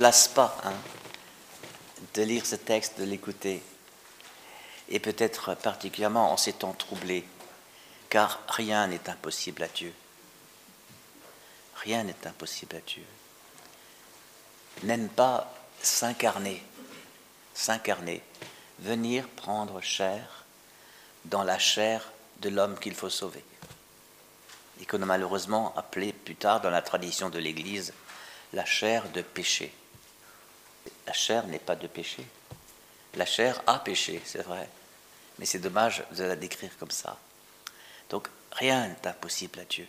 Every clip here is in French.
lasse pas hein, de lire ce texte, de l'écouter, et peut-être particulièrement en ces temps troublés, car rien n'est impossible à Dieu. Rien n'est impossible à Dieu. N'aime pas s'incarner, s'incarner, venir prendre chair dans la chair de l'homme qu'il faut sauver. Et qu'on a malheureusement appelé plus tard dans la tradition de l'Église la chair de péché. La chair n'est pas de péché. La chair a péché, c'est vrai. Mais c'est dommage de la décrire comme ça. Donc rien n'est impossible à Dieu.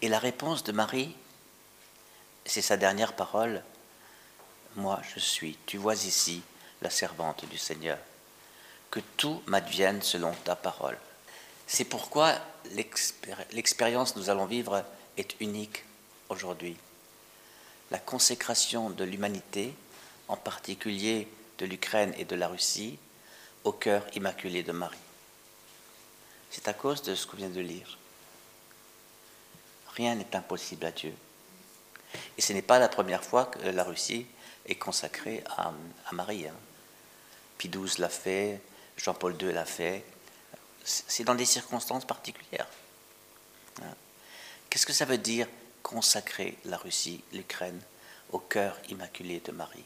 Et la réponse de Marie, c'est sa dernière parole. Moi je suis, tu vois ici, la servante du Seigneur. Que tout m'advienne selon ta parole. C'est pourquoi l'expérience que nous allons vivre est unique aujourd'hui. La consécration de l'humanité en particulier de l'Ukraine et de la Russie, au cœur immaculé de Marie. C'est à cause de ce qu'on vient de lire. Rien n'est impossible à Dieu. Et ce n'est pas la première fois que la Russie est consacrée à, Marie. Hein. Pie XII l'a fait, Jean-Paul II l'a fait. C'est dans des circonstances particulières. Hein. Qu'est-ce que ça veut dire consacrer la Russie, l'Ukraine, au cœur immaculé de Marie?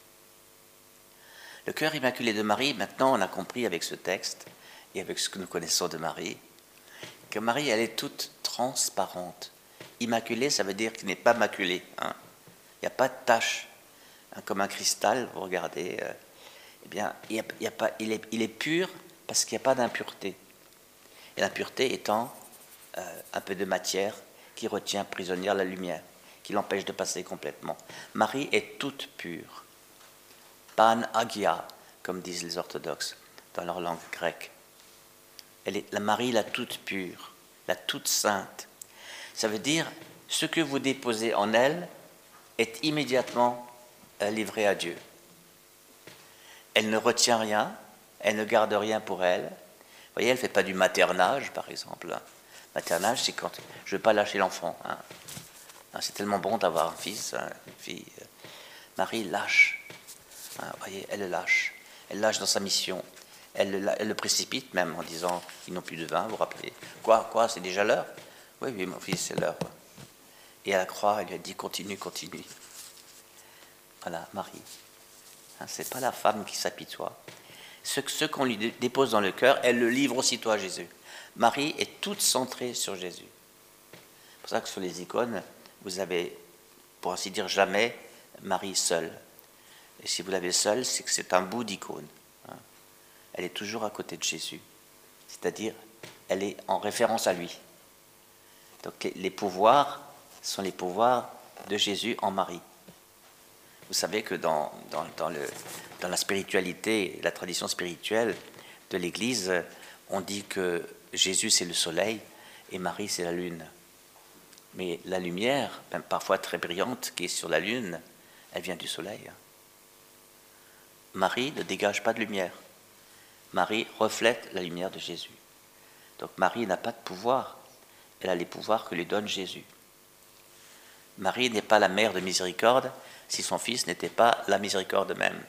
Le cœur immaculé de Marie, maintenant on a compris avec ce texte et avec ce que nous connaissons de Marie, que Marie, elle est toute transparente. Immaculée, ça veut dire qu'il n'est pas maculé. Hein. Il n'y a pas de tache. Hein, comme un cristal, vous regardez, euh, eh bien, il, a, pas, il, est, pur parce qu'il n'y a pas d'impureté. Et l'impureté étant euh, un peu de matière qui retient prisonnière la lumière, qui l'empêche de passer complètement. Marie est toute pure pan agia, comme disent les orthodoxes dans leur langue grecque. Elle est la Marie la toute pure, la toute sainte. Ça veut dire ce que vous déposez en elle est immédiatement euh, livré à Dieu. Elle ne retient rien, elle ne garde rien pour elle. Vous voyez, elle ne fait pas du maternage, par exemple. Maternage, c'est quand je ne veux pas lâcher l'enfant. Hein. C'est tellement bon d'avoir un fils, hein, une fille. Marie lâche Hein, voyez, elle le lâche. Elle lâche dans sa mission. Elle le, précipite même en disant Ils n'ont plus de vin, vous vous rappelez Quoi Quoi C'est déjà l'heure? Oui, oui, mon fils, c'est l'heure. Et à la croix, elle lui a dit Continue, continue. Voilà, Marie. Hein, c'est pas la femme qui s'apitoie. Ce, ce qu'on lui dépose dans le cœur, elle le livre aussitôt à Jésus. Marie est toute centrée sur Jésus. C'est pour ça que sur les icônes, vous avez, pour ainsi dire, jamais Marie seule. Et si vous l'avez seule, c'est que c'est un bout d'icône. Hein. Elle est toujours à côté de Jésus. C'est-à-dire, elle est en référence à lui. Donc les, pouvoirs sont les pouvoirs de Jésus en Marie. Vous savez que dans, dans, le, dans la spiritualité, la tradition spirituelle de l'Église, on dit que Jésus c'est le soleil et Marie c'est la lune. Mais la lumière, parfois très brillante, qui est sur la lune, elle vient du soleil. Marie ne dégage pas de lumière. Marie reflète la lumière de Jésus. Donc Marie n'a pas de pouvoir, elle a les pouvoirs que lui donne Jésus. Marie n'est pas la mère de miséricorde si son fils n'était pas la miséricorde même.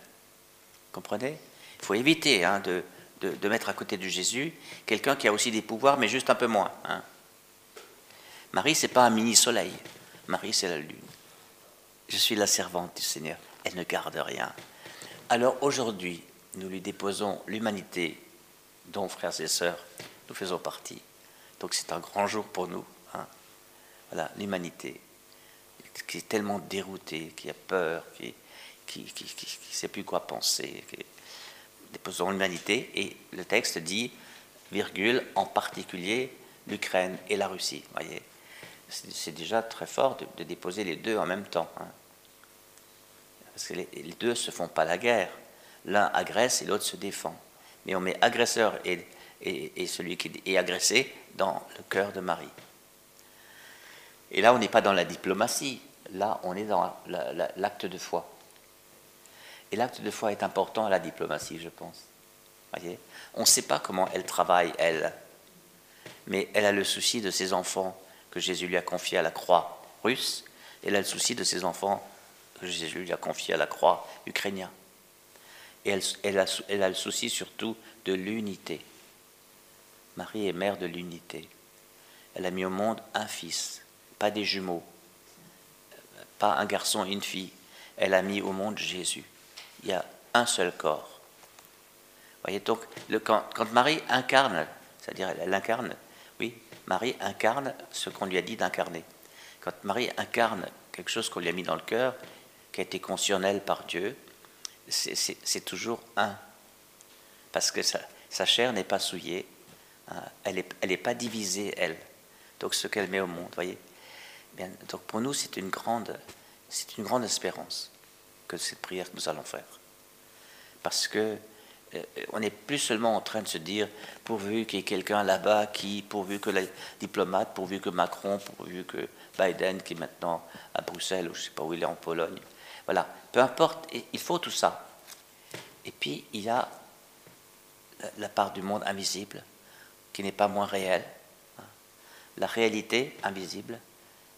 Comprenez? Il faut éviter hein, de, mettre à côté de Jésus quelqu'un qui a aussi des pouvoirs, mais juste un peu moins. Hein. Marie, c'est pas un mini-soleil. Marie, c'est la lune. Je suis la servante du Seigneur. Elle ne garde rien. Alors aujourd'hui, nous lui déposons l'humanité dont, frères et sœurs, nous faisons partie. Donc c'est un grand jour pour nous. Hein. Voilà, l'humanité qui est tellement déroutée, qui a peur, qui qui, sait plus quoi penser. Déposons l'humanité et le texte dit, virgule, en particulier l'Ukraine et la Russie. Voyez, c'est déjà très fort de, déposer les deux en même temps. Hein. Parce que les, deux ne se font pas la guerre. L'un agresse et l'autre se défend. Mais on met agresseur et, celui qui est agressé dans le cœur de Marie. Et là, on n'est pas dans la diplomatie. Là, on est dans l'acte de foi. Et l'acte de foi est important à la diplomatie, je pense. Voyez? On ne sait pas comment elle travaille, elle. Mais elle a le souci de ses enfants que Jésus lui a confiés à la croix russe. Elle a le souci de ses enfants que Jésus lui a confié à la croix ukrainien. Et elle, a, elle le souci surtout de l'unité. Marie est mère de l'unité. Elle a mis au monde un fils, pas des jumeaux, pas un garçon et une fille. Elle a mis au monde Jésus. Il y a un seul corps. Voyez donc, quand, Marie incarne, c'est-à-dire elle, incarne, oui, Marie incarne ce qu'on lui a dit d'incarner. Quand Marie incarne quelque chose qu'on lui a mis dans le cœur, qui a été elle par Dieu, c'est toujours un. Parce que sa, chair n'est pas souillée, hein, elle n'est pas divisée, elle. Donc ce qu'elle met au monde, voyez. Donc pour nous, c'est une grande, une grande espérance que cette prière que nous allons faire. Parce que euh, on n'est plus seulement en train de se dire pourvu qu'il y ait quelqu'un là-bas qui, pourvu que les diplomates, pourvu que Macron, pourvu que Biden qui est maintenant à Bruxelles ou je ne sais pas où il est en Pologne. Voilà, peu importe, il faut tout ça. Et puis il y a la part du monde invisible qui n'est pas moins réelle. Hein. La réalité invisible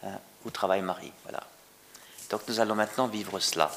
hein, où travaille Marie. Voilà. Donc nous allons maintenant vivre cela.